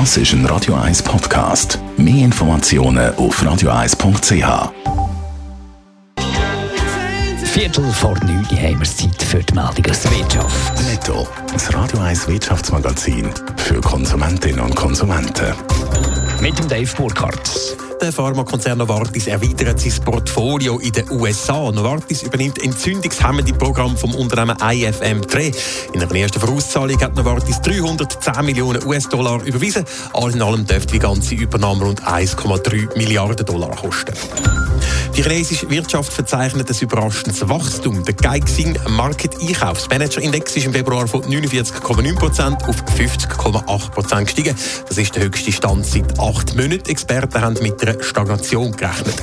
Das ist ein Radio 1 Podcast. Mehr Informationen auf radio1.ch. Viertel vor neun haben wir Zeit für die Meldung aus der Wirtschaft. Netto, das Radio 1 Wirtschaftsmagazin für Konsumentinnen und Konsumenten. Mit dem Dave Burkhardt. Der Pharmakonzern Novartis erweitert sein Portfolio in den USA. Novartis übernimmt entzündungshemmende Programm vom Unternehmen IFM3. In einer ersten Vorauszahlung hat Novartis 310 Millionen US-Dollar überwiesen. Alles in allem dürfte die ganze Übernahme rund 1,3 Milliarden Dollar kosten. Die chinesische Wirtschaft verzeichnet ein überraschendes Wachstum. Der Geixing Market Einkaufsmanager Index ist im Februar von 49,9% auf 50,8% gestiegen. Das ist der höchste Stand seit acht Monaten. Experten haben mit einer Stagnation gerechnet.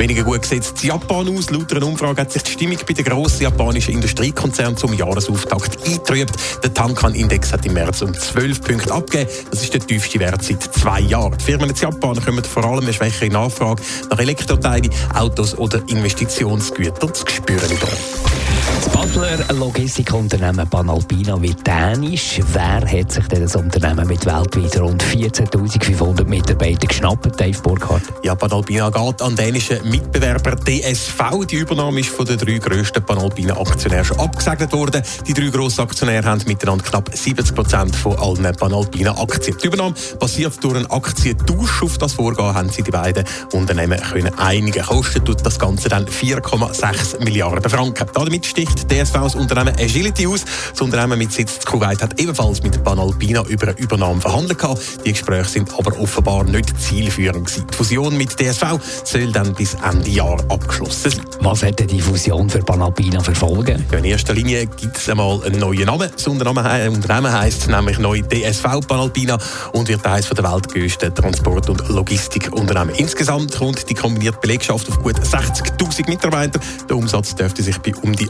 Weniger gut sieht Japan aus. Laut einer Umfrage hat sich die Stimmung bei den grossen japanischen Industriekonzernen zum Jahresauftakt eingetrübt. Der Tankan-Index hat im März um 12 Punkte abgegeben. Das ist der tiefste Wert seit zwei Jahren. Die Firmen in Japan kommen vor allem eine schwächere Nachfrage nach Elektroteilen Autos oder Investitionsgüter zu spüren. Das Butler Logistikunternehmen Panalpina wird dänisch. Wer hat sich denn das Unternehmen mit weltweit rund 14.500 Mitarbeitern geschnappt, Dave Burkhardt? Ja, Panalpina geht an dänischen Mitbewerber DSV. Die Übernahme ist von den drei grössten Panalpina-Aktionären schon abgesegnet worden. Die drei grossen Aktionäre haben miteinander knapp 70 Prozent von allen Panalpina-Aktien. Die Übernahme passiert durch einen Aktientausch. Auf das Vorgehen haben sie die beiden Unternehmen können einigen. Kostet tut das Ganze dann 4,6 Milliarden Franken. Damit sticht DSV das Unternehmen Agility aus. Das Unternehmen mit Sitz in Kuwait hat ebenfalls mit Panalpina über eine Übernahme verhandelt. Die Gespräche sind aber offenbar nicht zielführend gewesen. Die Fusion mit DSV soll dann bis Ende Jahr abgeschlossen sein. Was denn die Fusion für Panalpina verfolgen? Ja, in erster Linie gibt es einmal einen neuen Namen. Das Unternehmen heisst nämlich neu DSV Panalpina und wird eines der weltgrößten Transport- und Logistikunternehmen. Insgesamt kommt die kombinierte Belegschaft auf gut 60.000 Mitarbeiter. Der Umsatz dürfte sich bei um die